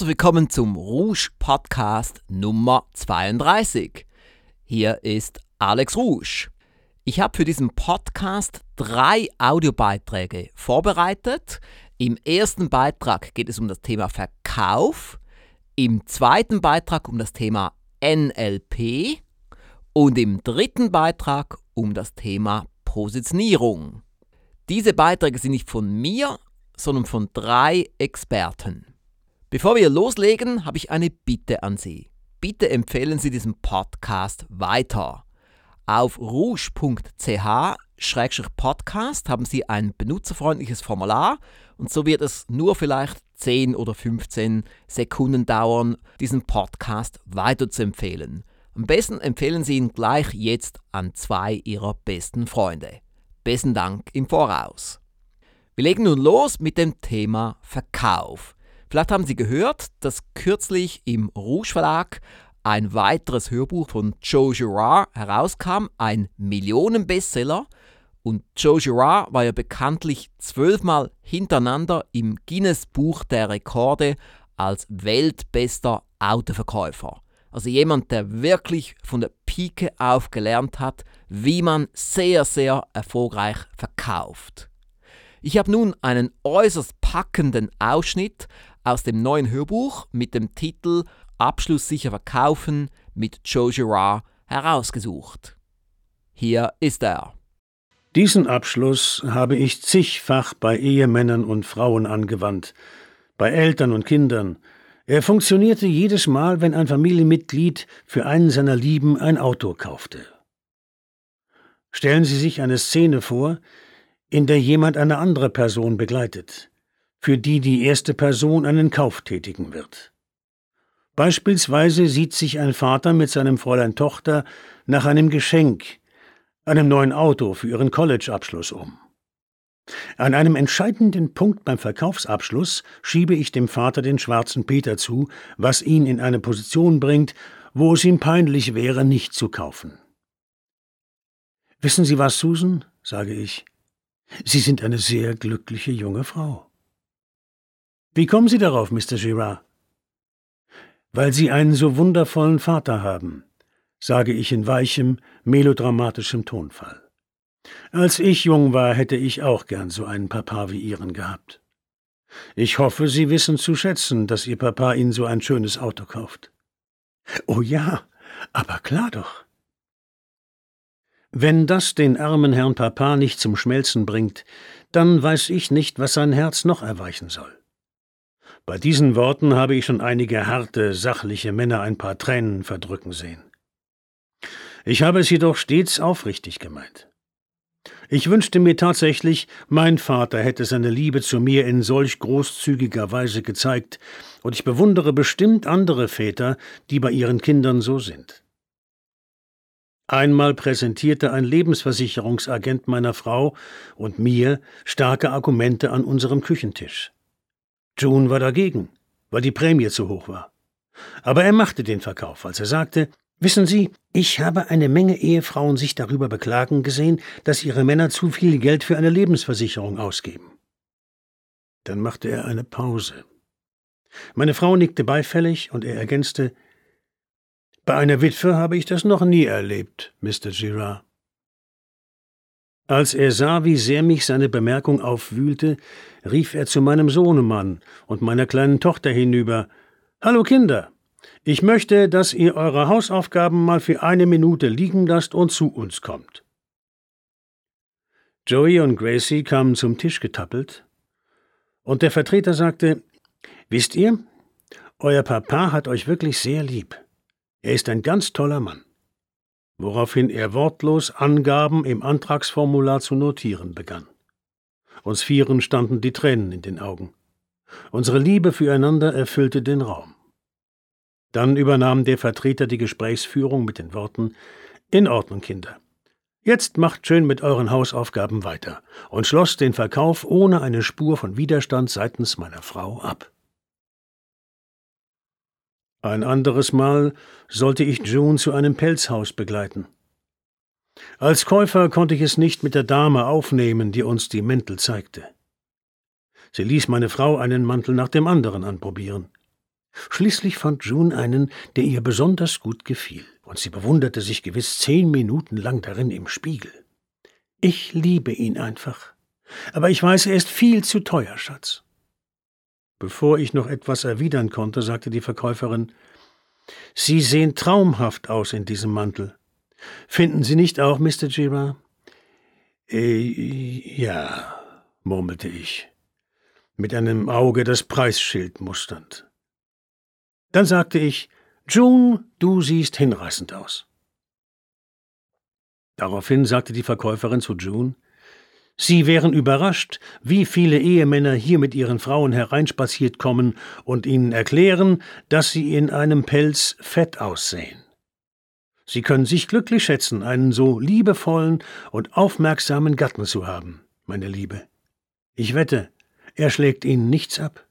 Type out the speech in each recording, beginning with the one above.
Herzlich willkommen zum Rouge Podcast Nummer 32. Hier ist Alex Rouge. Ich habe für diesen Podcast drei Audiobeiträge vorbereitet. Im ersten Beitrag geht es um das Thema Verkauf, im zweiten Beitrag um das Thema NLP und im dritten Beitrag um das Thema Positionierung. Diese Beiträge sind nicht von mir, sondern von drei Experten. Bevor wir loslegen, habe ich eine Bitte an Sie. Bitte empfehlen Sie diesen Podcast weiter. Auf rouge.ch-podcast haben Sie ein benutzerfreundliches Formular und so wird es nur vielleicht 10 oder 15 Sekunden dauern, diesen Podcast weiter zu empfehlen. Am besten empfehlen Sie ihn gleich jetzt an zwei Ihrer besten Freunde. Besten Dank im Voraus. Wir legen nun los mit dem Thema Verkauf. Vielleicht haben Sie gehört, dass kürzlich im Rouge Verlag ein weiteres Hörbuch von Joe Girard herauskam, ein Millionenbestseller. Und Joe Girard war ja bekanntlich zwölfmal hintereinander im Guinness Buch der Rekorde als weltbester Autoverkäufer. Also jemand, der wirklich von der Pike auf gelernt hat, wie man sehr, sehr erfolgreich verkauft. Ich habe nun einen äußerst packenden Ausschnitt aus dem neuen Hörbuch mit dem Titel Abschlusssicher verkaufen mit Joe Girard herausgesucht. Hier ist er. Diesen Abschluss habe ich zigfach bei Ehemännern und Frauen angewandt, bei Eltern und Kindern. Er funktionierte jedes Mal, wenn ein Familienmitglied für einen seiner Lieben ein Auto kaufte. Stellen Sie sich eine Szene vor, in der jemand eine andere Person begleitet für die die erste Person einen Kauf tätigen wird. Beispielsweise sieht sich ein Vater mit seinem Fräulein Tochter nach einem Geschenk, einem neuen Auto für ihren College-Abschluss um. An einem entscheidenden Punkt beim Verkaufsabschluss schiebe ich dem Vater den schwarzen Peter zu, was ihn in eine Position bringt, wo es ihm peinlich wäre, nicht zu kaufen. Wissen Sie was, Susan? sage ich. Sie sind eine sehr glückliche junge Frau. Wie kommen Sie darauf, Mr. Girard? Weil Sie einen so wundervollen Vater haben, sage ich in weichem, melodramatischem Tonfall. Als ich jung war, hätte ich auch gern so einen Papa wie Ihren gehabt. Ich hoffe, Sie wissen zu schätzen, dass Ihr Papa Ihnen so ein schönes Auto kauft. Oh ja, aber klar doch. Wenn das den armen Herrn Papa nicht zum Schmelzen bringt, dann weiß ich nicht, was sein Herz noch erweichen soll. Bei diesen Worten habe ich schon einige harte, sachliche Männer ein paar Tränen verdrücken sehen. Ich habe es jedoch stets aufrichtig gemeint. Ich wünschte mir tatsächlich, mein Vater hätte seine Liebe zu mir in solch großzügiger Weise gezeigt, und ich bewundere bestimmt andere Väter, die bei ihren Kindern so sind. Einmal präsentierte ein Lebensversicherungsagent meiner Frau und mir starke Argumente an unserem Küchentisch. June war dagegen, weil die Prämie zu hoch war. Aber er machte den Verkauf, als er sagte, Wissen Sie, ich habe eine Menge Ehefrauen sich darüber beklagen gesehen, dass ihre Männer zu viel Geld für eine Lebensversicherung ausgeben. Dann machte er eine Pause. Meine Frau nickte beifällig und er ergänzte, bei einer Witwe habe ich das noch nie erlebt, Mr. Girard. Als er sah, wie sehr mich seine Bemerkung aufwühlte, rief er zu meinem Sohnemann und meiner kleinen Tochter hinüber Hallo Kinder, ich möchte, dass ihr eure Hausaufgaben mal für eine Minute liegen lasst und zu uns kommt. Joey und Gracie kamen zum Tisch getappelt, und der Vertreter sagte Wisst ihr, euer Papa hat euch wirklich sehr lieb. Er ist ein ganz toller Mann woraufhin er wortlos Angaben im Antragsformular zu notieren begann. Uns Vieren standen die Tränen in den Augen. Unsere Liebe füreinander erfüllte den Raum. Dann übernahm der Vertreter die Gesprächsführung mit den Worten In Ordnung, Kinder. Jetzt macht schön mit euren Hausaufgaben weiter und schloss den Verkauf ohne eine Spur von Widerstand seitens meiner Frau ab. Ein anderes Mal sollte ich June zu einem Pelzhaus begleiten. Als Käufer konnte ich es nicht mit der Dame aufnehmen, die uns die Mäntel zeigte. Sie ließ meine Frau einen Mantel nach dem anderen anprobieren. Schließlich fand June einen, der ihr besonders gut gefiel, und sie bewunderte sich gewiss zehn Minuten lang darin im Spiegel. Ich liebe ihn einfach. Aber ich weiß, er ist viel zu teuer, Schatz. Bevor ich noch etwas erwidern konnte, sagte die Verkäuferin Sie sehen traumhaft aus in diesem Mantel. Finden Sie nicht auch, Mr. Girard? Äh, ja, murmelte ich, mit einem Auge das Preisschild musternd. Dann sagte ich, June, du siehst hinreißend aus. Daraufhin sagte die Verkäuferin zu June, Sie wären überrascht, wie viele Ehemänner hier mit ihren Frauen hereinspaziert kommen und ihnen erklären, dass sie in einem Pelz fett aussehen. Sie können sich glücklich schätzen, einen so liebevollen und aufmerksamen Gatten zu haben, meine Liebe. Ich wette, er schlägt Ihnen nichts ab.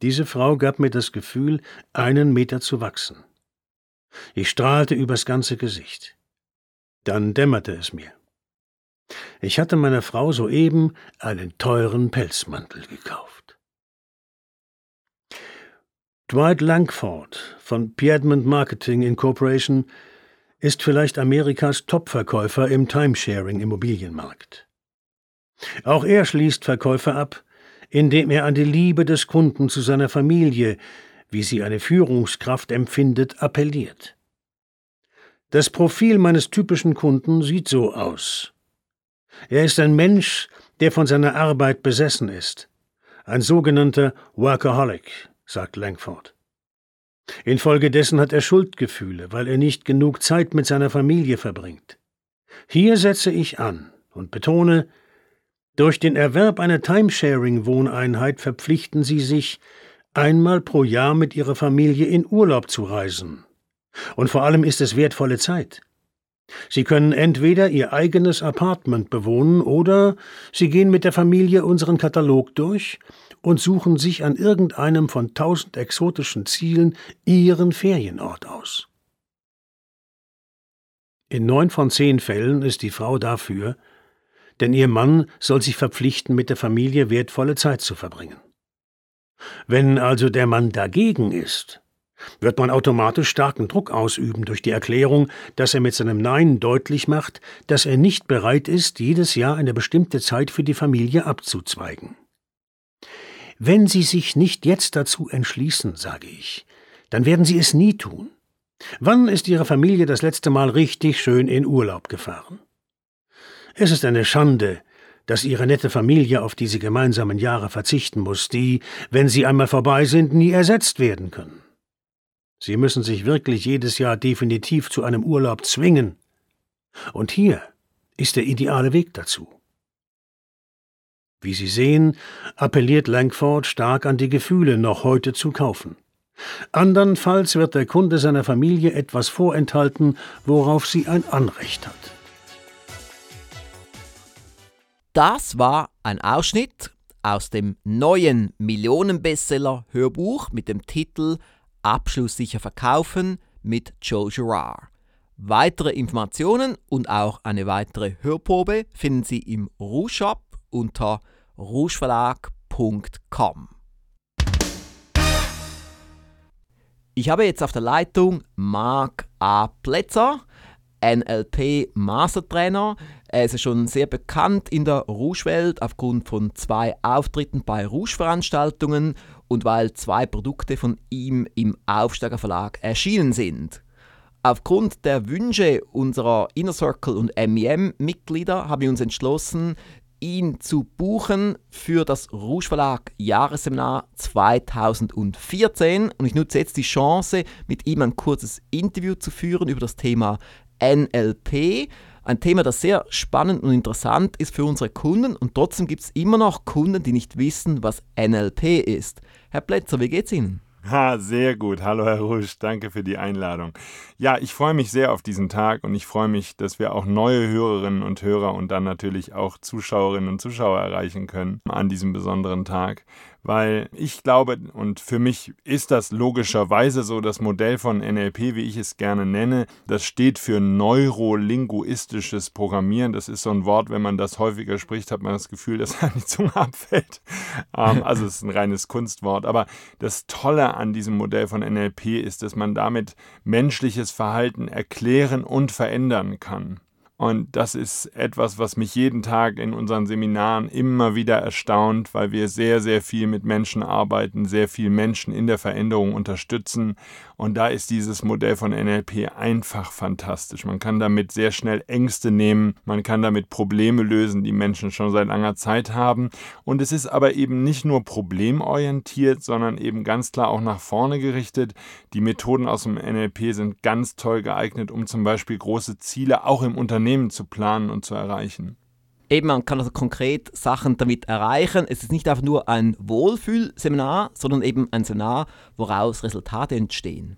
Diese Frau gab mir das Gefühl, einen Meter zu wachsen. Ich strahlte übers ganze Gesicht. Dann dämmerte es mir. Ich hatte meiner Frau soeben einen teuren Pelzmantel gekauft. Dwight Langford von Piedmont Marketing Incorporation ist vielleicht Amerikas Topverkäufer im Timesharing-Immobilienmarkt. Auch er schließt Verkäufe ab, indem er an die Liebe des Kunden zu seiner Familie, wie sie eine Führungskraft empfindet, appelliert. Das Profil meines typischen Kunden sieht so aus. Er ist ein Mensch, der von seiner Arbeit besessen ist. Ein sogenannter Workaholic, sagt Langford. Infolgedessen hat er Schuldgefühle, weil er nicht genug Zeit mit seiner Familie verbringt. Hier setze ich an und betone, durch den Erwerb einer Timesharing-Wohneinheit verpflichten Sie sich, einmal pro Jahr mit Ihrer Familie in Urlaub zu reisen. Und vor allem ist es wertvolle Zeit. Sie können entweder Ihr eigenes Apartment bewohnen oder Sie gehen mit der Familie unseren Katalog durch und suchen sich an irgendeinem von tausend exotischen Zielen Ihren Ferienort aus. In neun von zehn Fällen ist die Frau dafür, denn ihr Mann soll sich verpflichten, mit der Familie wertvolle Zeit zu verbringen. Wenn also der Mann dagegen ist, wird man automatisch starken Druck ausüben durch die Erklärung, dass er mit seinem Nein deutlich macht, dass er nicht bereit ist, jedes Jahr eine bestimmte Zeit für die Familie abzuzweigen. Wenn Sie sich nicht jetzt dazu entschließen, sage ich, dann werden Sie es nie tun. Wann ist Ihre Familie das letzte Mal richtig schön in Urlaub gefahren? Es ist eine Schande, dass Ihre nette Familie auf diese gemeinsamen Jahre verzichten muss, die, wenn sie einmal vorbei sind, nie ersetzt werden können. Sie müssen sich wirklich jedes Jahr definitiv zu einem Urlaub zwingen. Und hier ist der ideale Weg dazu. Wie Sie sehen, appelliert Langford stark an die Gefühle, noch heute zu kaufen. Andernfalls wird der Kunde seiner Familie etwas vorenthalten, worauf sie ein Anrecht hat. Das war ein Ausschnitt aus dem neuen Millionenbestseller-Hörbuch mit dem Titel Abschlusssicher verkaufen mit Joe Girard. Weitere Informationen und auch eine weitere Hörprobe finden Sie im Rouge Shop unter rougeverlag.com. Ich habe jetzt auf der Leitung Marc A. Plätzer, NLP Mastertrainer. Er ist schon sehr bekannt in der Rouge-Welt aufgrund von zwei Auftritten bei Rouge-Veranstaltungen und weil zwei Produkte von ihm im Aufsteiger Verlag erschienen sind. Aufgrund der Wünsche unserer Inner Circle und MEM-Mitglieder haben wir uns entschlossen, ihn zu buchen für das Rouge Verlag Jahresseminar 2014. Und ich nutze jetzt die Chance, mit ihm ein kurzes Interview zu führen über das Thema NLP. Ein Thema, das sehr spannend und interessant ist für unsere Kunden und trotzdem gibt es immer noch Kunden, die nicht wissen, was NLP ist. Herr Plätzer, wie geht's Ihnen? Ha, sehr gut. Hallo Herr Rusch, danke für die Einladung. Ja, ich freue mich sehr auf diesen Tag und ich freue mich, dass wir auch neue Hörerinnen und Hörer und dann natürlich auch Zuschauerinnen und Zuschauer erreichen können an diesem besonderen Tag, weil ich glaube, und für mich ist das logischerweise so, das Modell von NLP, wie ich es gerne nenne, das steht für neurolinguistisches Programmieren. Das ist so ein Wort, wenn man das häufiger spricht, hat man das Gefühl, dass einem die Zunge abfällt. Ähm, also es ist ein reines Kunstwort. Aber das Tolle an diesem Modell von NLP ist, dass man damit menschliches Verhalten erklären und verändern kann. Und das ist etwas, was mich jeden Tag in unseren Seminaren immer wieder erstaunt, weil wir sehr, sehr viel mit Menschen arbeiten, sehr viel Menschen in der Veränderung unterstützen. Und da ist dieses Modell von NLP einfach fantastisch. Man kann damit sehr schnell Ängste nehmen, man kann damit Probleme lösen, die Menschen schon seit langer Zeit haben. Und es ist aber eben nicht nur problemorientiert, sondern eben ganz klar auch nach vorne gerichtet. Die Methoden aus dem NLP sind ganz toll geeignet, um zum Beispiel große Ziele auch im Unternehmen Unternehmen zu planen und zu erreichen. Eben, man kann also konkret Sachen damit erreichen. Es ist nicht einfach nur ein Wohlfühlseminar, sondern eben ein Seminar, woraus Resultate entstehen.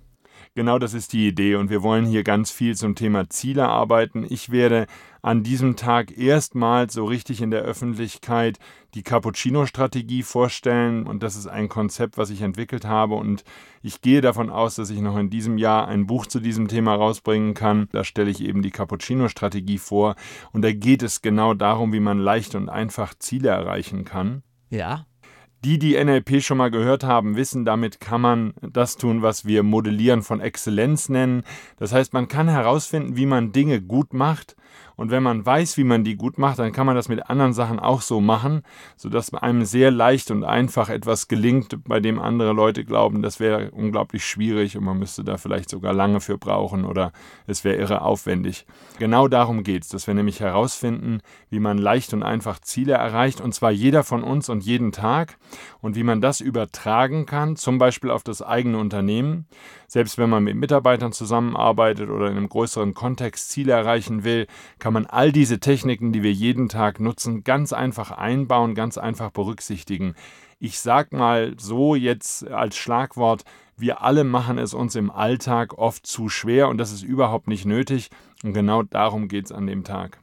Genau das ist die Idee und wir wollen hier ganz viel zum Thema Ziele arbeiten. Ich werde an diesem Tag erstmals so richtig in der Öffentlichkeit die Cappuccino-Strategie vorstellen. Und das ist ein Konzept, was ich entwickelt habe. Und ich gehe davon aus, dass ich noch in diesem Jahr ein Buch zu diesem Thema rausbringen kann. Da stelle ich eben die Cappuccino-Strategie vor. Und da geht es genau darum, wie man leicht und einfach Ziele erreichen kann. Ja. Die, die NLP schon mal gehört haben, wissen, damit kann man das tun, was wir Modellieren von Exzellenz nennen. Das heißt, man kann herausfinden, wie man Dinge gut macht und wenn man weiß, wie man die gut macht, dann kann man das mit anderen Sachen auch so machen, sodass einem sehr leicht und einfach etwas gelingt, bei dem andere Leute glauben, das wäre unglaublich schwierig und man müsste da vielleicht sogar lange für brauchen oder es wäre irre aufwendig. Genau darum geht es, dass wir nämlich herausfinden, wie man leicht und einfach Ziele erreicht, und zwar jeder von uns und jeden Tag, und wie man das übertragen kann, zum Beispiel auf das eigene Unternehmen. Selbst wenn man mit Mitarbeitern zusammenarbeitet oder in einem größeren Kontext Ziele erreichen will, kann man all diese Techniken, die wir jeden Tag nutzen, ganz einfach einbauen, ganz einfach berücksichtigen. Ich sag mal so jetzt als Schlagwort, wir alle machen es uns im Alltag oft zu schwer und das ist überhaupt nicht nötig. Und genau darum geht es an dem Tag.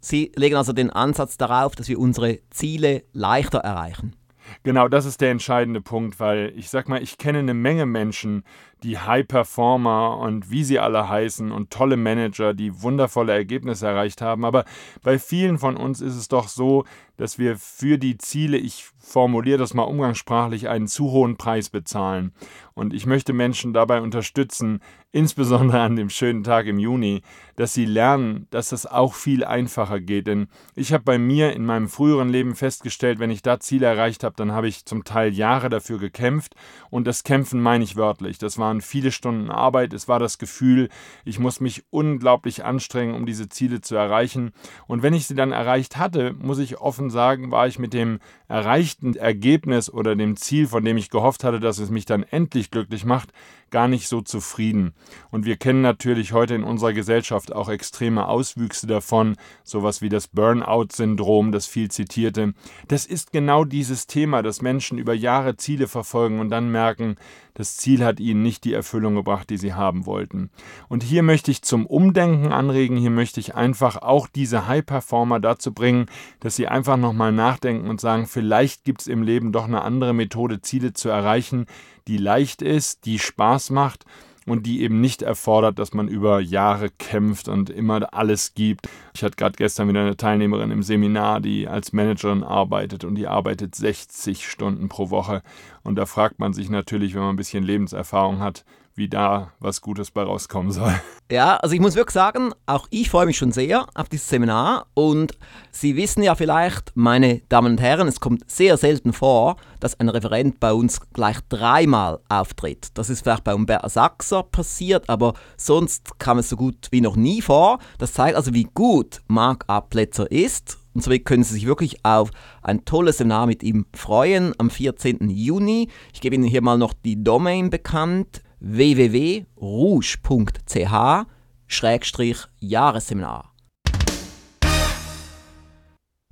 Sie legen also den Ansatz darauf, dass wir unsere Ziele leichter erreichen. Genau, das ist der entscheidende Punkt, weil ich sag mal, ich kenne eine Menge Menschen, die High Performer und wie sie alle heißen und tolle Manager, die wundervolle Ergebnisse erreicht haben. Aber bei vielen von uns ist es doch so, dass wir für die Ziele, ich formuliere das mal umgangssprachlich, einen zu hohen Preis bezahlen. Und ich möchte Menschen dabei unterstützen, insbesondere an dem schönen Tag im Juni, dass sie lernen, dass es auch viel einfacher geht. Denn ich habe bei mir in meinem früheren Leben festgestellt, wenn ich da Ziele erreicht habe, dann habe ich zum Teil Jahre dafür gekämpft. Und das Kämpfen meine ich wörtlich. Das waren viele Stunden Arbeit. Es war das Gefühl, ich muss mich unglaublich anstrengen, um diese Ziele zu erreichen. Und wenn ich sie dann erreicht hatte, muss ich offen sagen, war ich mit dem erreichten Ergebnis oder dem Ziel, von dem ich gehofft hatte, dass es mich dann endlich glücklich macht, gar nicht so zufrieden. Und wir kennen natürlich heute in unserer Gesellschaft auch extreme Auswüchse davon, sowas wie das Burnout-Syndrom, das viel zitierte. Das ist genau dieses Thema, dass Menschen über Jahre Ziele verfolgen und dann merken, das Ziel hat ihnen nicht die Erfüllung gebracht, die sie haben wollten. Und hier möchte ich zum Umdenken anregen, hier möchte ich einfach auch diese High-Performer dazu bringen, dass sie einfach nochmal nachdenken und sagen, vielleicht gibt es im Leben doch eine andere Methode, Ziele zu erreichen, die leicht ist, die Spaß macht und die eben nicht erfordert, dass man über Jahre kämpft und immer alles gibt. Ich hatte gerade gestern wieder eine Teilnehmerin im Seminar, die als Managerin arbeitet und die arbeitet 60 Stunden pro Woche. Und da fragt man sich natürlich, wenn man ein bisschen Lebenserfahrung hat, wie da was Gutes bei rauskommen soll. Ja, also ich muss wirklich sagen, auch ich freue mich schon sehr auf dieses Seminar und Sie wissen ja vielleicht, meine Damen und Herren, es kommt sehr selten vor, dass ein Referent bei uns gleich dreimal auftritt. Das ist vielleicht bei Umberto Sachser passiert, aber sonst kam es so gut wie noch nie vor. Das zeigt also, wie gut Marc A. Plätzer ist und so können Sie sich wirklich auf ein tolles Seminar mit ihm freuen am 14. Juni. Ich gebe Ihnen hier mal noch die Domain bekannt www.rouge.ch-jahresseminar.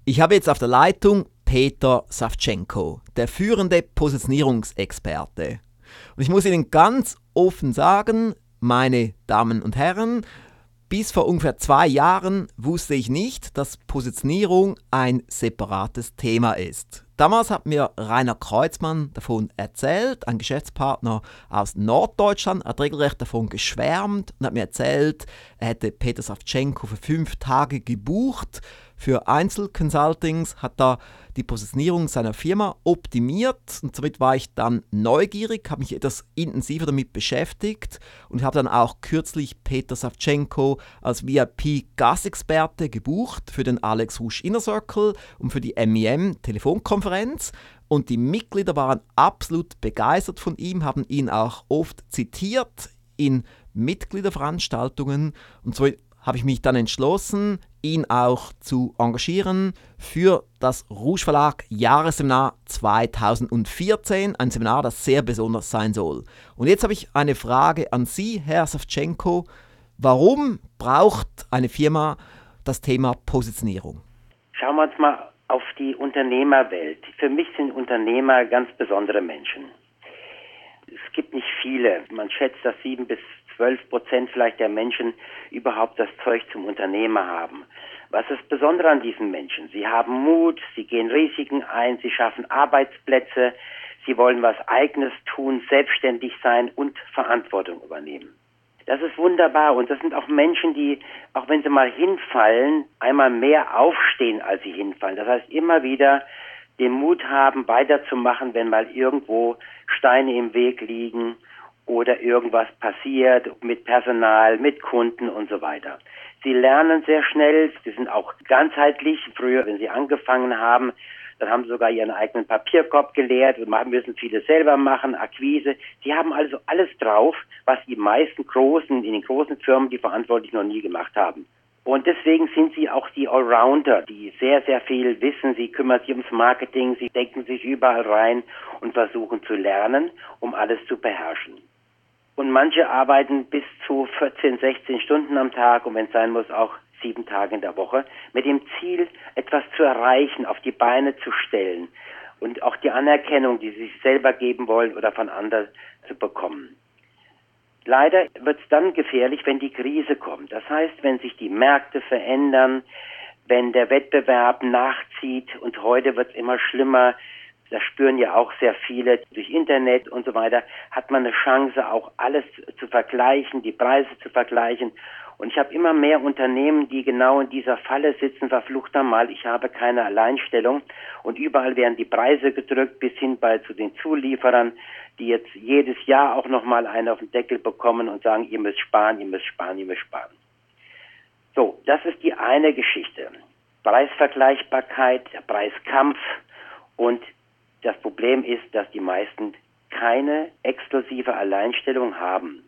Ich habe jetzt auf der Leitung Peter Savchenko, der führende Positionierungsexperte. Und ich muss Ihnen ganz offen sagen, meine Damen und Herren, bis vor ungefähr zwei Jahren wusste ich nicht, dass Positionierung ein separates Thema ist. Damals hat mir Rainer Kreuzmann davon erzählt, ein Geschäftspartner aus Norddeutschland, hat regelrecht davon geschwärmt und hat mir erzählt, er hätte Peter Savchenko für fünf Tage gebucht für Einzelconsultings, hat da die Positionierung seiner Firma optimiert. Und somit war ich dann neugierig, habe mich etwas intensiver damit beschäftigt und habe dann auch kürzlich Peter Savchenko als VIP-Gastexperte gebucht für den Alex Husch Inner Circle und für die MIM Telefonkonferenz. Und die Mitglieder waren absolut begeistert von ihm, haben ihn auch oft zitiert in Mitgliederveranstaltungen. Und so habe ich mich dann entschlossen, ihn auch zu engagieren für das Rouge Verlag Jahresseminar 2014, ein Seminar, das sehr besonders sein soll. Und jetzt habe ich eine Frage an Sie, Herr Savchenko. Warum braucht eine Firma das Thema Positionierung? Schauen wir uns mal auf die Unternehmerwelt. Für mich sind Unternehmer ganz besondere Menschen. Es gibt nicht viele. Man schätzt, dass sieben bis 12 Prozent vielleicht der Menschen überhaupt das Zeug zum Unternehmer haben. Was ist besonders an diesen Menschen? Sie haben Mut, sie gehen Risiken ein, sie schaffen Arbeitsplätze, sie wollen was Eigenes tun, selbstständig sein und Verantwortung übernehmen. Das ist wunderbar und das sind auch Menschen, die, auch wenn sie mal hinfallen, einmal mehr aufstehen, als sie hinfallen. Das heißt, immer wieder den Mut haben, weiterzumachen, wenn mal irgendwo Steine im Weg liegen oder irgendwas passiert mit Personal, mit Kunden und so weiter. Sie lernen sehr schnell, sie sind auch ganzheitlich. Früher, wenn sie angefangen haben, dann haben sie sogar ihren eigenen Papierkorb geleert und müssen vieles selber machen, Akquise. Sie haben also alles drauf, was die meisten großen, in den großen Firmen, die verantwortlich noch nie gemacht haben. Und deswegen sind sie auch die Allrounder, die sehr, sehr viel wissen. Sie kümmern sich ums Marketing, sie denken sich überall rein und versuchen zu lernen, um alles zu beherrschen. Und manche arbeiten bis zu 14, 16 Stunden am Tag und wenn es sein muss, auch sieben Tage in der Woche, mit dem Ziel, etwas zu erreichen, auf die Beine zu stellen und auch die Anerkennung, die sie sich selber geben wollen oder von anderen zu bekommen. Leider wird es dann gefährlich, wenn die Krise kommt. Das heißt, wenn sich die Märkte verändern, wenn der Wettbewerb nachzieht und heute wird es immer schlimmer, das spüren ja auch sehr viele durch Internet und so weiter, hat man eine Chance, auch alles zu vergleichen, die Preise zu vergleichen. Und ich habe immer mehr Unternehmen, die genau in dieser Falle sitzen, verflucht einmal, ich habe keine Alleinstellung. Und überall werden die Preise gedrückt, bis hin bei zu den Zulieferern, die jetzt jedes Jahr auch nochmal einen auf den Deckel bekommen und sagen, ihr müsst sparen, ihr müsst sparen, ihr müsst sparen. So, das ist die eine Geschichte. Preisvergleichbarkeit, der Preiskampf und das Problem ist, dass die meisten keine exklusive Alleinstellung haben.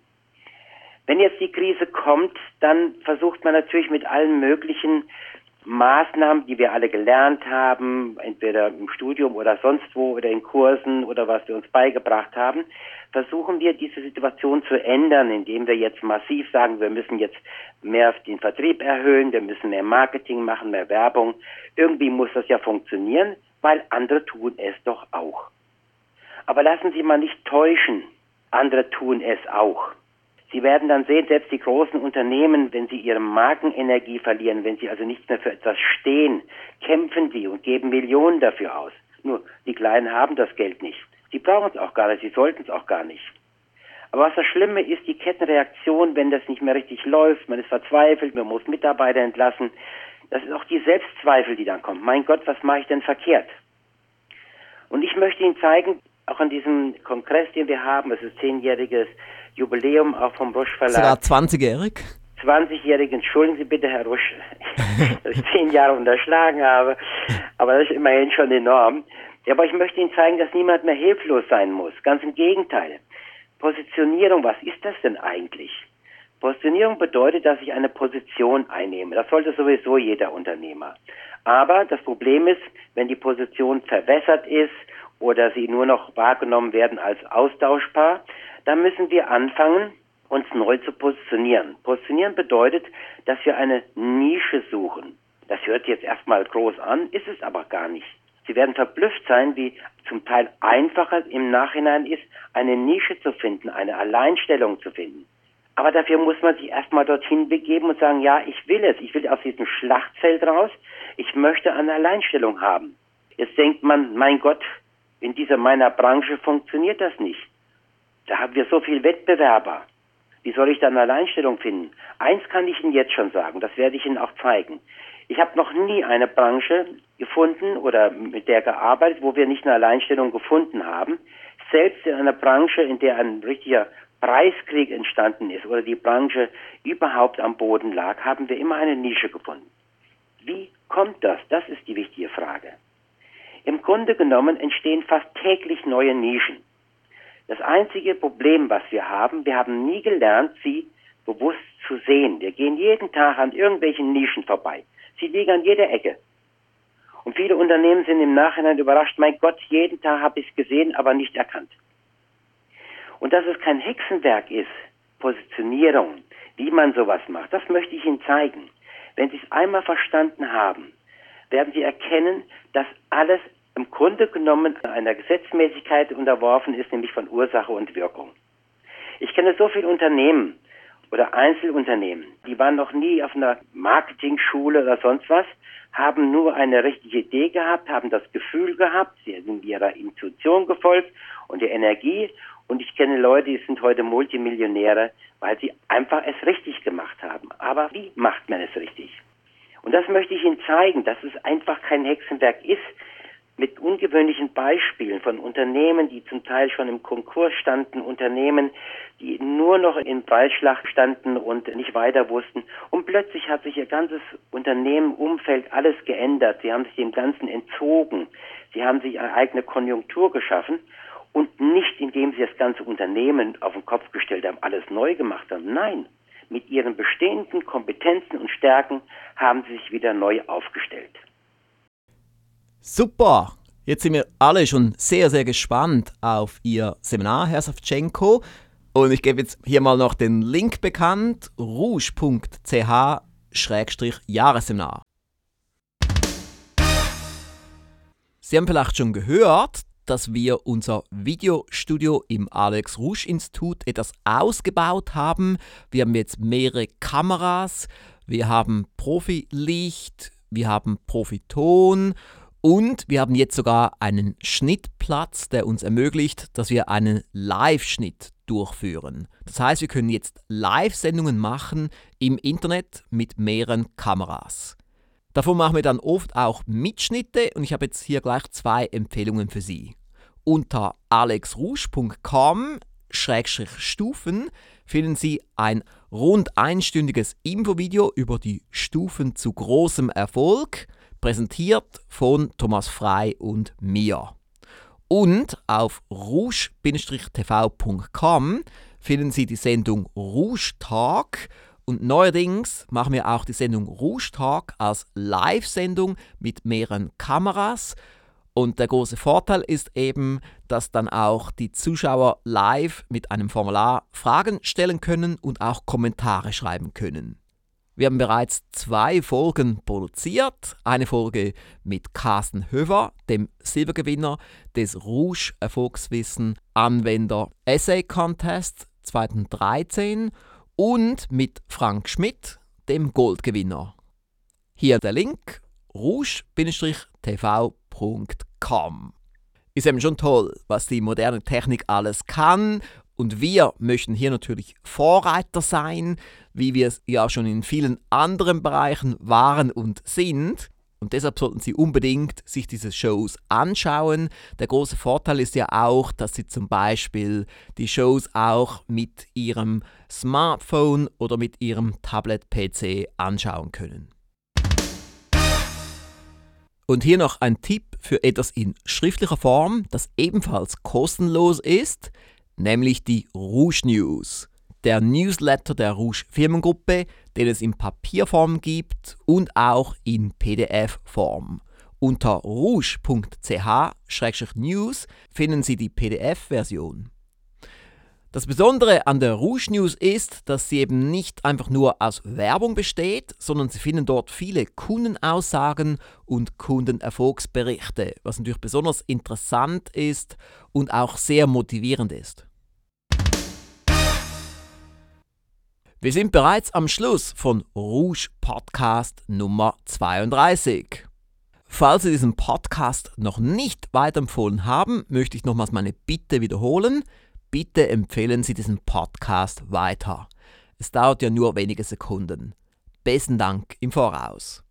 Wenn jetzt die Krise kommt, dann versucht man natürlich mit allen möglichen Maßnahmen, die wir alle gelernt haben, entweder im Studium oder sonst wo oder in Kursen oder was wir uns beigebracht haben, versuchen wir diese Situation zu ändern, indem wir jetzt massiv sagen, wir müssen jetzt mehr den Vertrieb erhöhen, wir müssen mehr Marketing machen, mehr Werbung. Irgendwie muss das ja funktionieren weil andere tun es doch auch. Aber lassen Sie mal nicht täuschen, andere tun es auch. Sie werden dann sehen, selbst die großen Unternehmen, wenn sie ihre Markenenergie verlieren, wenn sie also nicht mehr für etwas stehen, kämpfen sie und geben Millionen dafür aus. Nur die Kleinen haben das Geld nicht. Sie brauchen es auch gar nicht, sie sollten es auch gar nicht. Aber was das Schlimme ist, die Kettenreaktion, wenn das nicht mehr richtig läuft, man ist verzweifelt, man muss Mitarbeiter entlassen, das ist auch die Selbstzweifel, die dann kommen. Mein Gott, was mache ich denn verkehrt? Und ich möchte Ihnen zeigen, auch an diesem Kongress, den wir haben, es ist zehnjähriges Jubiläum auch vom Rusch Verlag. Sogar 20-jährig? 20-jährig, entschuldigen Sie bitte, Herr Rusch, dass ich zehn Jahre unterschlagen habe, aber das ist immerhin schon enorm. Ja, aber ich möchte Ihnen zeigen, dass niemand mehr hilflos sein muss. Ganz im Gegenteil. Positionierung, was ist das denn eigentlich? Positionierung bedeutet, dass ich eine Position einnehme. Das sollte sowieso jeder Unternehmer. Aber das Problem ist, wenn die Position verwässert ist oder sie nur noch wahrgenommen werden als austauschbar, dann müssen wir anfangen, uns neu zu positionieren. Positionieren bedeutet, dass wir eine Nische suchen. Das hört jetzt erstmal groß an, ist es aber gar nicht. Sie werden verblüfft sein, wie zum Teil einfacher im Nachhinein ist, eine Nische zu finden, eine Alleinstellung zu finden. Aber dafür muss man sich erstmal dorthin begeben und sagen, ja, ich will es. Ich will aus diesem Schlachtfeld raus. Ich möchte eine Alleinstellung haben. Jetzt denkt man, mein Gott, in dieser meiner Branche funktioniert das nicht. Da haben wir so viel Wettbewerber. Wie soll ich da eine Alleinstellung finden? Eins kann ich Ihnen jetzt schon sagen, das werde ich Ihnen auch zeigen. Ich habe noch nie eine Branche gefunden oder mit der gearbeitet, wo wir nicht eine Alleinstellung gefunden haben. Selbst in einer Branche, in der ein richtiger Preiskrieg entstanden ist oder die Branche überhaupt am Boden lag, haben wir immer eine Nische gefunden. Wie kommt das? Das ist die wichtige Frage. Im Grunde genommen entstehen fast täglich neue Nischen. Das einzige Problem, was wir haben, wir haben nie gelernt, sie bewusst zu sehen. Wir gehen jeden Tag an irgendwelchen Nischen vorbei. Sie liegen an jeder Ecke. Und viele Unternehmen sind im Nachhinein überrascht, mein Gott, jeden Tag habe ich es gesehen, aber nicht erkannt. Und dass es kein Hexenwerk ist, Positionierung, wie man sowas macht, das möchte ich Ihnen zeigen. Wenn Sie es einmal verstanden haben, werden Sie erkennen, dass alles im Grunde genommen einer Gesetzmäßigkeit unterworfen ist, nämlich von Ursache und Wirkung. Ich kenne so viele Unternehmen oder Einzelunternehmen, die waren noch nie auf einer Marketingschule oder sonst was, haben nur eine richtige Idee gehabt, haben das Gefühl gehabt, sie sind ihrer Intuition gefolgt und der Energie. Und ich kenne Leute, die sind heute Multimillionäre, weil sie einfach es richtig gemacht haben. Aber wie macht man es richtig? Und das möchte ich Ihnen zeigen, dass es einfach kein Hexenwerk ist, mit ungewöhnlichen Beispielen von Unternehmen, die zum Teil schon im Konkurs standen, Unternehmen, die nur noch in Ballschlacht standen und nicht weiter wussten. Und plötzlich hat sich ihr ganzes Unternehmen, Umfeld, alles geändert. Sie haben sich dem Ganzen entzogen. Sie haben sich eine eigene Konjunktur geschaffen und nicht indem sie das ganze Unternehmen auf den Kopf gestellt haben, alles neu gemacht haben. Nein, mit ihren bestehenden Kompetenzen und Stärken haben sie sich wieder neu aufgestellt. Super! Jetzt sind wir alle schon sehr, sehr gespannt auf Ihr Seminar, Herr Savchenko. Und ich gebe jetzt hier mal noch den Link bekannt: rouge.ch-jahresseminar. Sie haben vielleicht schon gehört, dass wir unser Videostudio im Alex Rouge Institut etwas ausgebaut haben. Wir haben jetzt mehrere Kameras, wir haben Profilicht, wir haben Profiton und wir haben jetzt sogar einen Schnittplatz, der uns ermöglicht, dass wir einen Live-Schnitt durchführen. Das heißt, wir können jetzt Live-Sendungen machen im Internet mit mehreren Kameras. Davon machen wir dann oft auch Mitschnitte und ich habe jetzt hier gleich zwei Empfehlungen für Sie. Unter alexrouge.com Stufen finden Sie ein rund einstündiges Infovideo über die Stufen zu großem Erfolg präsentiert von Thomas Frei und mir. Und auf rouge-tv.com finden Sie die Sendung Rouge Tag und neuerdings machen wir auch die Sendung Rouge Tag als Live-Sendung mit mehreren Kameras. Und der große Vorteil ist eben, dass dann auch die Zuschauer live mit einem Formular Fragen stellen können und auch Kommentare schreiben können. Wir haben bereits zwei Folgen produziert. Eine Folge mit Carsten Höver, dem Silbergewinner des Rouge Erfolgswissen Anwender Essay Contest 2013 und mit Frank Schmidt, dem Goldgewinner. Hier der Link rouge-tv.com. Ist eben schon toll, was die moderne Technik alles kann und wir möchten hier natürlich Vorreiter sein, wie wir es ja schon in vielen anderen Bereichen waren und sind. Und deshalb sollten Sie unbedingt sich diese Shows anschauen. Der große Vorteil ist ja auch, dass Sie zum Beispiel die Shows auch mit Ihrem Smartphone oder mit Ihrem Tablet-PC anschauen können. Und hier noch ein Tipp für etwas in schriftlicher Form, das ebenfalls kostenlos ist nämlich die Rouge News, der Newsletter der Rouge Firmengruppe, den es in Papierform gibt und auch in PDF-Form. Unter rouge.ch-news finden Sie die PDF-Version. Das Besondere an der Rouge News ist, dass sie eben nicht einfach nur aus Werbung besteht, sondern Sie finden dort viele Kundenaussagen und Kundenerfolgsberichte, was natürlich besonders interessant ist und auch sehr motivierend ist. Wir sind bereits am Schluss von Rouge Podcast Nummer 32. Falls Sie diesen Podcast noch nicht weiterempfohlen haben, möchte ich nochmals meine Bitte wiederholen. Bitte empfehlen Sie diesen Podcast weiter. Es dauert ja nur wenige Sekunden. Besten Dank im Voraus.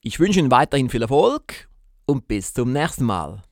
Ich wünsche Ihnen weiterhin viel Erfolg und bis zum nächsten Mal.